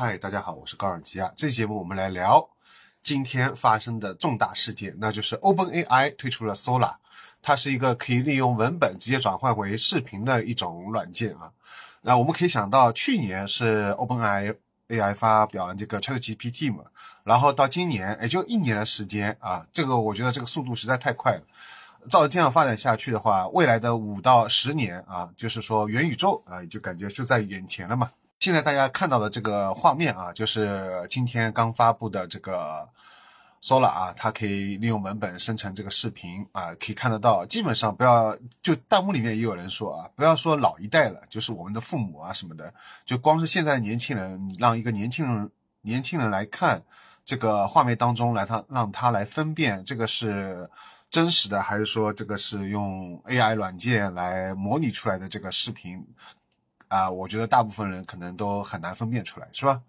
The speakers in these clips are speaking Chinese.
嗨，大家好，我是高尔基啊。这期节目我们来聊今天发生的重大事件，那就是 OpenAI 推出了 Sola，它是一个可以利用文本直接转换为视频的一种软件啊。那我们可以想到，去年是 OpenAI AI 发表这个 ChatGPT 嘛，然后到今年也就一年的时间啊，这个我觉得这个速度实在太快了。照这样发展下去的话，未来的五到十年啊，就是说元宇宙啊，就感觉就在眼前了嘛。现在大家看到的这个画面啊，就是今天刚发布的这个 Sola 啊，它可以利用文本生成这个视频啊，可以看得到。基本上不要就弹幕里面也有人说啊，不要说老一代了，就是我们的父母啊什么的，就光是现在年轻人，让一个年轻人年轻人来看这个画面当中来，他让他来分辨这个是真实的，还是说这个是用 AI 软件来模拟出来的这个视频。啊，我觉得大部分人可能都很难分辨出来，是吧？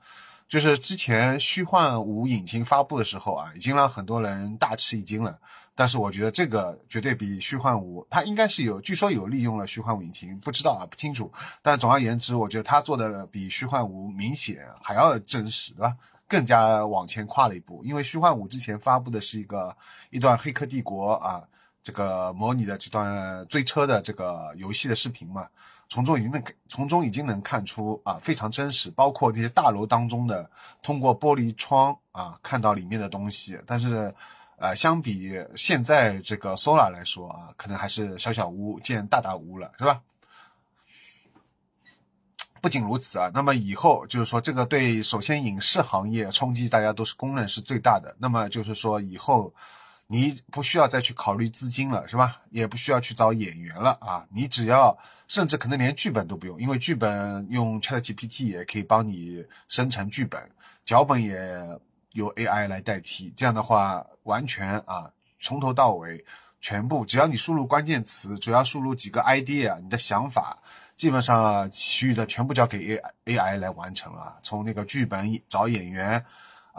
就是之前虚幻五引擎发布的时候啊，已经让很多人大吃一惊了。但是我觉得这个绝对比虚幻五，它应该是有，据说有利用了虚幻五引擎，不知道啊，不清楚。但总而言之，我觉得它做的比虚幻五明显还要真实，对吧？更加往前跨了一步。因为虚幻五之前发布的是一个一段《黑客帝国》啊，这个模拟的这段追车的这个游戏的视频嘛。从中已经能从中已经能看出啊，非常真实，包括这些大楼当中的通过玻璃窗啊看到里面的东西。但是，呃，相比现在这个 Solar 来说啊，可能还是小小屋见大大屋了，是吧？不仅如此啊，那么以后就是说，这个对首先影视行业冲击，大家都是公认是最大的。那么就是说以后。你不需要再去考虑资金了，是吧？也不需要去找演员了啊！你只要，甚至可能连剧本都不用，因为剧本用 ChatGPT 也可以帮你生成剧本，脚本也由 AI 来代替。这样的话，完全啊，从头到尾，全部只要你输入关键词，主要输入几个 idea，你的想法，基本上其余的全部交给 A AI 来完成了。从那个剧本找演员。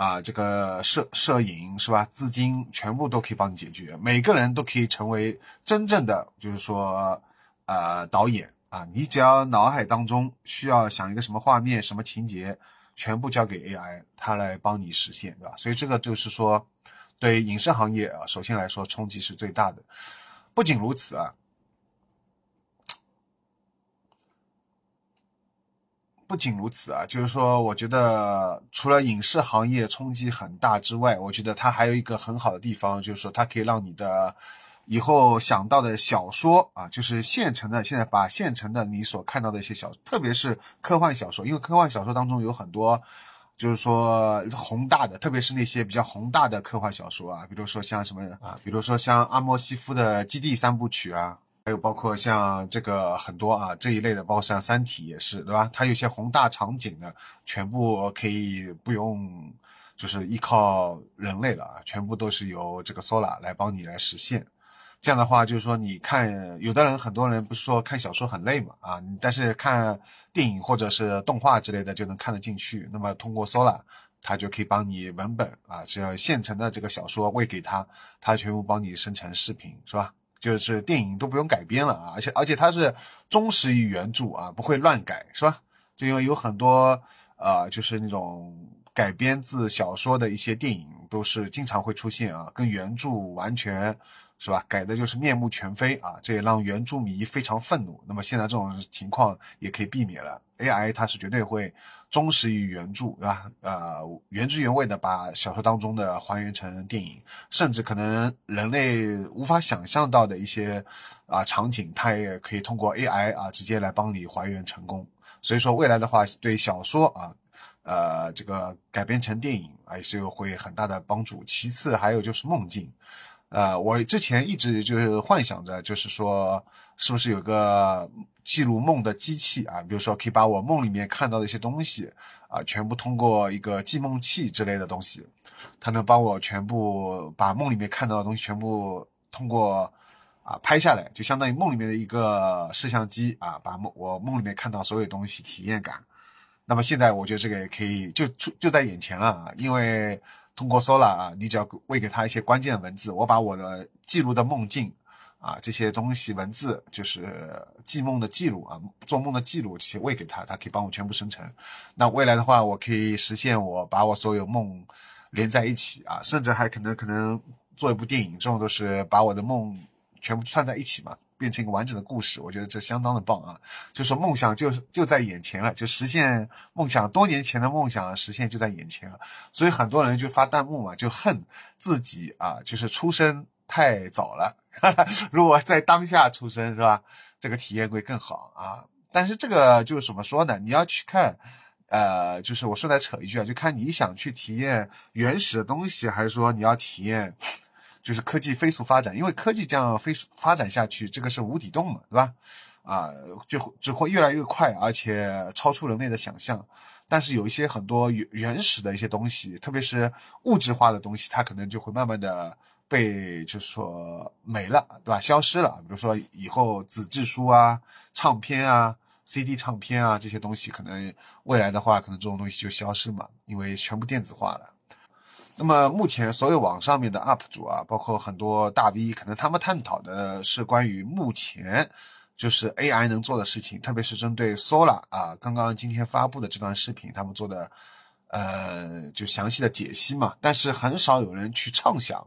啊，这个摄摄影是吧？资金全部都可以帮你解决，每个人都可以成为真正的，就是说，呃，导演啊。你只要脑海当中需要想一个什么画面、什么情节，全部交给 AI，它来帮你实现，对吧？所以这个就是说，对影视行业啊，首先来说冲击是最大的。不仅如此啊。不仅如此啊，就是说，我觉得除了影视行业冲击很大之外，我觉得它还有一个很好的地方，就是说它可以让你的以后想到的小说啊，就是现成的，现在把现成的你所看到的一些小，特别是科幻小说，因为科幻小说当中有很多，就是说宏大的，特别是那些比较宏大的科幻小说啊，比如说像什么啊，比如说像阿莫西夫的《基地三部曲》啊。还有包括像这个很多啊这一类的，包括像《三体》也是，对吧？它有些宏大场景的，全部可以不用，就是依靠人类了，全部都是由这个 Sola 来帮你来实现。这样的话，就是说你看，有的人很多人不是说看小说很累嘛啊，但是看电影或者是动画之类的就能看得进去。那么通过 Sola，它就可以帮你文本啊，只要现成的这个小说喂给它，他全部帮你生成视频，是吧？就是电影都不用改编了啊，而且而且它是忠实于原著啊，不会乱改，是吧？就因为有很多啊，就是那种改编自小说的一些电影，都是经常会出现啊，跟原著完全。是吧？改的就是面目全非啊！这也让原著迷非常愤怒。那么现在这种情况也可以避免了。AI 它是绝对会忠实于原著，对吧？呃，原汁原味的把小说当中的还原成电影，甚至可能人类无法想象到的一些啊场景，它也可以通过 AI 啊直接来帮你还原成功。所以说未来的话，对小说啊，呃，这个改编成电影啊，也是会很大的帮助。其次还有就是梦境。呃，我之前一直就是幻想着，就是说，是不是有个记录梦的机器啊？比如说，可以把我梦里面看到的一些东西啊，全部通过一个记梦器之类的东西，它能帮我全部把梦里面看到的东西全部通过啊拍下来，就相当于梦里面的一个摄像机啊，把梦我梦里面看到所有东西体验感。那么现在我觉得这个也可以就就就在眼前了啊，因为。通过 Sola 啊，你只要喂给他一些关键的文字，我把我的记录的梦境啊，这些东西文字就是记梦的记录啊，做梦的记录，这些喂给他，他可以帮我全部生成。那未来的话，我可以实现我把我所有梦连在一起啊，甚至还可能可能做一部电影，这种都是把我的梦全部串在一起嘛。变成一个完整的故事，我觉得这相当的棒啊！就说梦想就就在眼前了，就实现梦想，多年前的梦想实现就在眼前了。所以很多人就发弹幕嘛，就恨自己啊，就是出生太早了。如果在当下出生是吧，这个体验会更好啊。但是这个就是怎么说呢？你要去看，呃，就是我顺带扯一句啊，就看你想去体验原始的东西，还是说你要体验。就是科技飞速发展，因为科技这样飞速发展下去，这个是无底洞嘛，对吧？啊，就只会越来越快，而且超出人类的想象。但是有一些很多原原始的一些东西，特别是物质化的东西，它可能就会慢慢的被就是说没了，对吧？消失了。比如说以后纸质书啊、唱片啊、CD 唱片啊这些东西，可能未来的话，可能这种东西就消失嘛，因为全部电子化了。那么目前所有网上面的 UP 主啊，包括很多大 V，可能他们探讨的是关于目前就是 AI 能做的事情，特别是针对 Solar 啊，刚刚今天发布的这段视频，他们做的呃就详细的解析嘛。但是很少有人去畅想，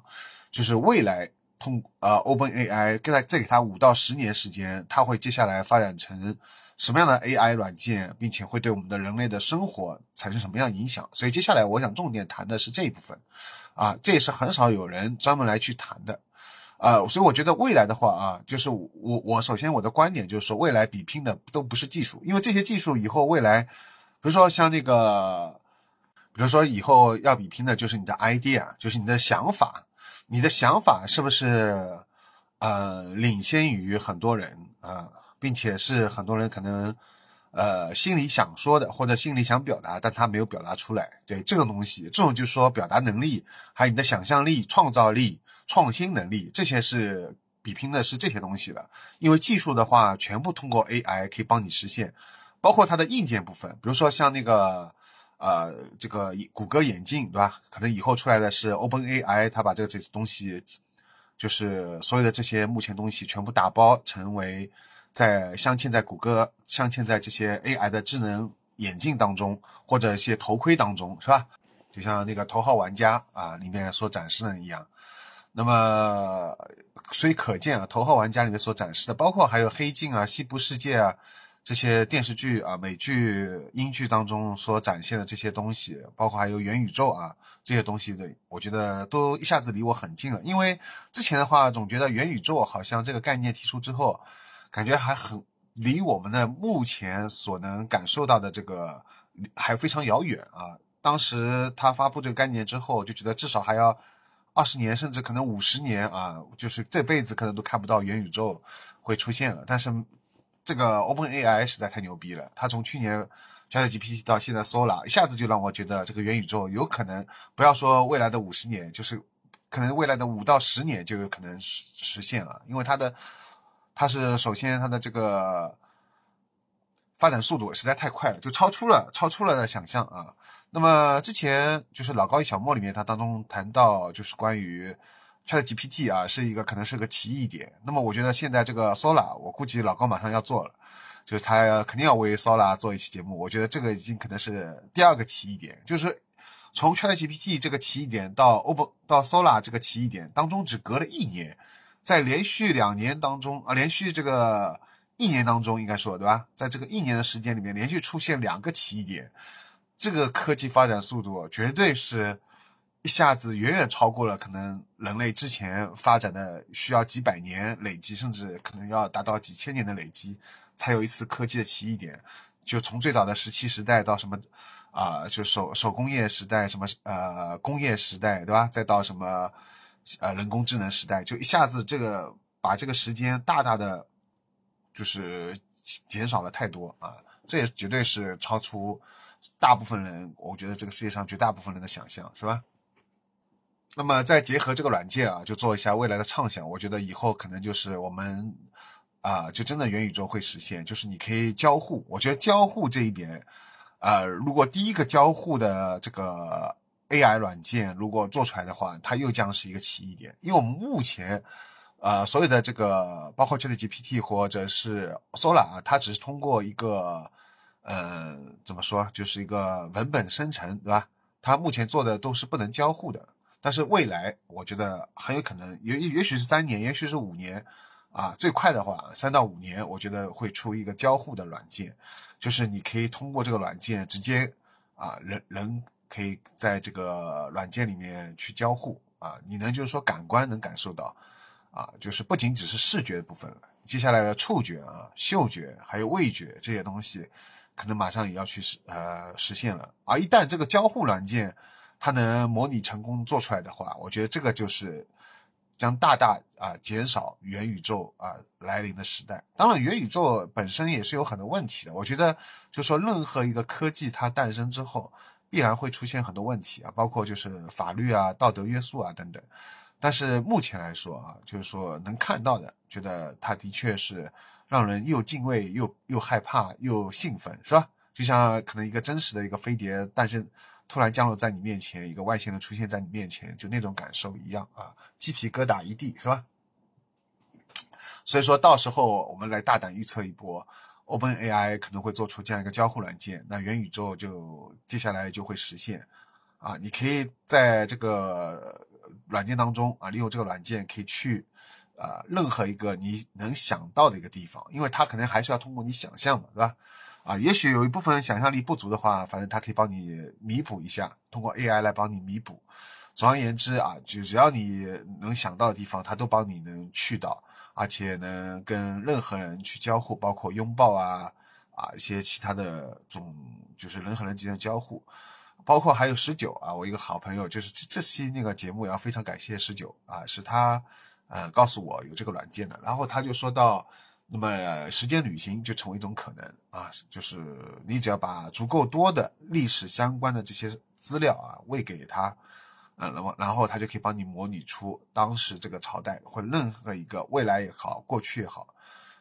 就是未来通呃 OpenAI 给他再给他五到十年时间，他会接下来发展成。什么样的 AI 软件，并且会对我们的人类的生活产生什么样影响？所以接下来我想重点谈的是这一部分，啊，这也是很少有人专门来去谈的，呃，所以我觉得未来的话啊，就是我我首先我的观点就是说，未来比拼的都不是技术，因为这些技术以后未来，比如说像那个，比如说以后要比拼的就是你的 idea，就是你的想法，你的想法是不是呃领先于很多人啊？并且是很多人可能，呃，心里想说的或者心里想表达，但他没有表达出来。对这个东西，这种就是说表达能力，还有你的想象力、创造力、创新能力，这些是比拼的是这些东西的。因为技术的话，全部通过 AI 可以帮你实现，包括它的硬件部分，比如说像那个，呃，这个谷歌眼镜，对吧？可能以后出来的是 OpenAI，它把这个这东西，就是所有的这些目前东西全部打包成为。在镶嵌在谷歌、镶嵌在这些 AI 的智能眼镜当中，或者一些头盔当中，是吧？就像那个头号玩家啊里面所展示的一样。那么，所以可见啊，头号玩家里面所展示的，包括还有黑镜啊、西部世界啊这些电视剧啊、美剧、英剧当中所展现的这些东西，包括还有元宇宙啊这些东西的，我觉得都一下子离我很近了。因为之前的话，总觉得元宇宙好像这个概念提出之后。感觉还很离我们的目前所能感受到的这个还非常遥远啊！当时他发布这个概念之后，就觉得至少还要二十年，甚至可能五十年啊，就是这辈子可能都看不到元宇宙会出现了。但是这个 OpenAI 实在太牛逼了，他从去年 ChatGPT 到现在 Solar，一下子就让我觉得这个元宇宙有可能不要说未来的五十年，就是可能未来的五到十年就有可能实实现了，因为它的。它是首先它的这个发展速度实在太快了，就超出了超出了的想象啊。那么之前就是老高与小莫里面，它当中谈到就是关于 ChatGPT 啊，是一个可能是个奇异点。那么我觉得现在这个 Solar，我估计老高马上要做了，就是他肯定要为 Sola 做一期节目。我觉得这个已经可能是第二个奇异点，就是从 ChatGPT 这个奇异点到 Open 到 Sola 这个奇异点当中只隔了一年。在连续两年当中啊，连续这个一年当中，应该说对吧？在这个一年的时间里面，连续出现两个奇异点，这个科技发展速度绝对是一下子远远超过了可能人类之前发展的需要几百年累积，甚至可能要达到几千年的累积，才有一次科技的奇异点。就从最早的石器时代到什么啊，就手手工业时代，什么呃工业时代，对吧？再到什么。呃，人工智能时代就一下子这个把这个时间大大的就是减少了太多啊，这也绝对是超出大部分人，我觉得这个世界上绝大部分人的想象，是吧？那么再结合这个软件啊，就做一下未来的畅想，我觉得以后可能就是我们啊，就真的元宇宙会实现，就是你可以交互。我觉得交互这一点，呃，如果第一个交互的这个。AI 软件如果做出来的话，它又将是一个奇异点，因为我们目前，呃，所有的这个包括 ChatGPT 或者是 Sola 啊，它只是通过一个，呃，怎么说，就是一个文本生成，对吧？它目前做的都是不能交互的，但是未来我觉得很有可能，也也许是三年，也许是五年，啊，最快的话三到五年，我觉得会出一个交互的软件，就是你可以通过这个软件直接啊，人人可以在这个软件里面去交互啊，你能就是说感官能感受到。啊，就是不仅只是视觉的部分了，接下来的触觉啊、嗅觉还有味觉这些东西，可能马上也要去实呃实现了。而一旦这个交互软件它能模拟成功做出来的话，我觉得这个就是将大大啊减少元宇宙啊来临的时代。当然，元宇宙本身也是有很多问题的。我觉得，就说任何一个科技它诞生之后，必然会出现很多问题啊，包括就是法律啊、道德约束啊等等。但是目前来说啊，就是说能看到的，觉得它的确是让人又敬畏又又害怕又兴奋，是吧？就像可能一个真实的一个飞碟诞生，突然降落在你面前，一个外星人出现在你面前，就那种感受一样啊，鸡皮疙瘩一地，是吧？所以说到时候我们来大胆预测一波，Open AI 可能会做出这样一个交互软件，那元宇宙就接下来就会实现啊，你可以在这个。软件当中啊，利用这个软件可以去，呃，任何一个你能想到的一个地方，因为它可能还是要通过你想象嘛，对吧？啊，也许有一部分想象力不足的话，反正它可以帮你弥补一下，通过 AI 来帮你弥补。总而言之啊，就只要你能想到的地方，它都帮你能去到，而且能跟任何人去交互，包括拥抱啊啊一些其他的种，就是人和人之间的交互。包括还有十九啊，我一个好朋友，就是这这期那个节目，要非常感谢十九啊，是他呃告诉我有这个软件的。然后他就说到，那么时间旅行就成为一种可能啊，就是你只要把足够多的历史相关的这些资料啊喂给他，嗯，然后然后他就可以帮你模拟出当时这个朝代或任何一个未来也好，过去也好，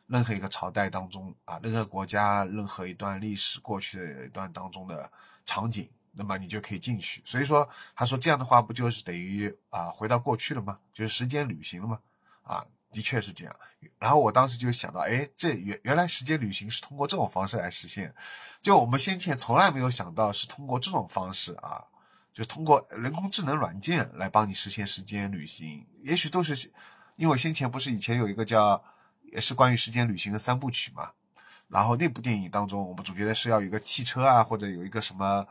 任何一个朝代当中啊，任何国家任何一段历史过去的一段当中的场景。那么你就可以进去，所以说他说这样的话不就是等于啊回到过去了吗？就是时间旅行了吗？啊，的确是这样。然后我当时就想到，哎，这原原来时间旅行是通过这种方式来实现，就我们先前从来没有想到是通过这种方式啊，就通过人工智能软件来帮你实现时间旅行。也许都是因为先前不是以前有一个叫也是关于时间旅行的三部曲嘛，然后那部电影当中我们总觉得是要有一个汽车啊，或者有一个什么。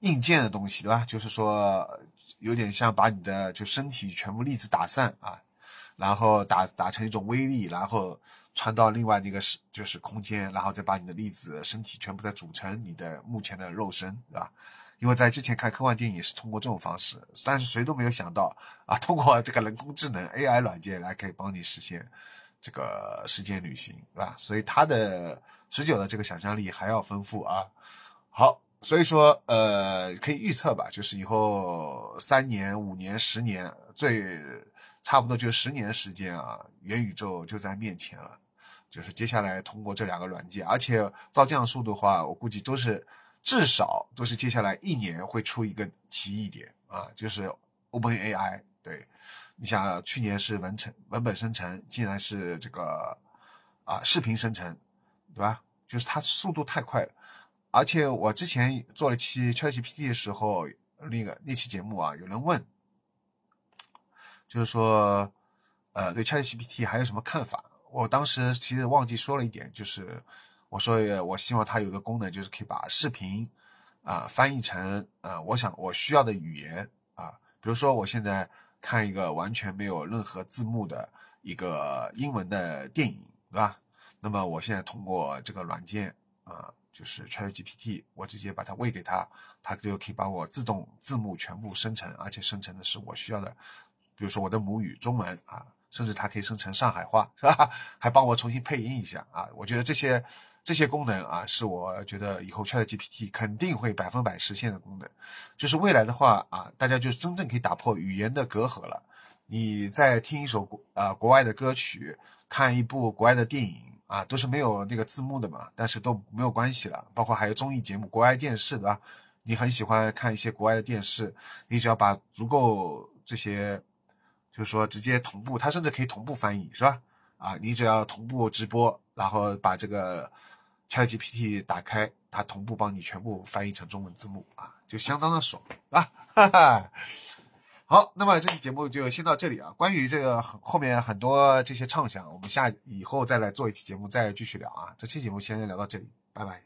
硬件的东西，对吧？就是说，有点像把你的就身体全部粒子打散啊，然后打打成一种微粒，然后传到另外那个是就是空间，然后再把你的粒子身体全部再组成你的目前的肉身，对吧？因为在之前看科幻电影是通过这种方式，但是谁都没有想到啊，通过这个人工智能 AI 软件来可以帮你实现这个时间旅行，对吧？所以它的十九的这个想象力还要丰富啊。好。所以说，呃，可以预测吧，就是以后三年、五年、十年，最差不多就十年时间啊，元宇宙就在面前了。就是接下来通过这两个软件，而且照这样速度的话，我估计都是至少都是接下来一年会出一个奇异点啊，就是 Open AI。对，你想去年是文成文本生成，竟然是这个啊视频生成，对吧？就是它速度太快了。而且我之前做了期 ChatGPT 的时候，那个那期节目啊，有人问，就是说，呃，对 ChatGPT 还有什么看法？我当时其实忘记说了一点，就是我说我希望它有个功能，就是可以把视频啊翻译成呃我想我需要的语言啊，比如说我现在看一个完全没有任何字幕的一个英文的电影，对吧？那么我现在通过这个软件啊。就是 ChatGPT，我直接把它喂给他，它就可以帮我自动字幕全部生成，而且生成的是我需要的，比如说我的母语中文啊，甚至它可以生成上海话，是吧？还帮我重新配音一下啊！我觉得这些这些功能啊，是我觉得以后 ChatGPT 肯定会百分百实现的功能。就是未来的话啊，大家就真正可以打破语言的隔阂了。你在听一首国啊国外的歌曲，看一部国外的电影。啊，都是没有那个字幕的嘛，但是都没有关系了。包括还有综艺节目、国外电视，对吧？你很喜欢看一些国外的电视，你只要把足够这些，就是说直接同步，它甚至可以同步翻译，是吧？啊，你只要同步直播，然后把这个 ChatGPT 打开，它同步帮你全部翻译成中文字幕啊，就相当的爽啊！哈哈。好，那么这期节目就先到这里啊。关于这个后面很多这些畅想，我们下以后再来做一期节目再继续聊啊。这期节目先聊到这里，拜拜。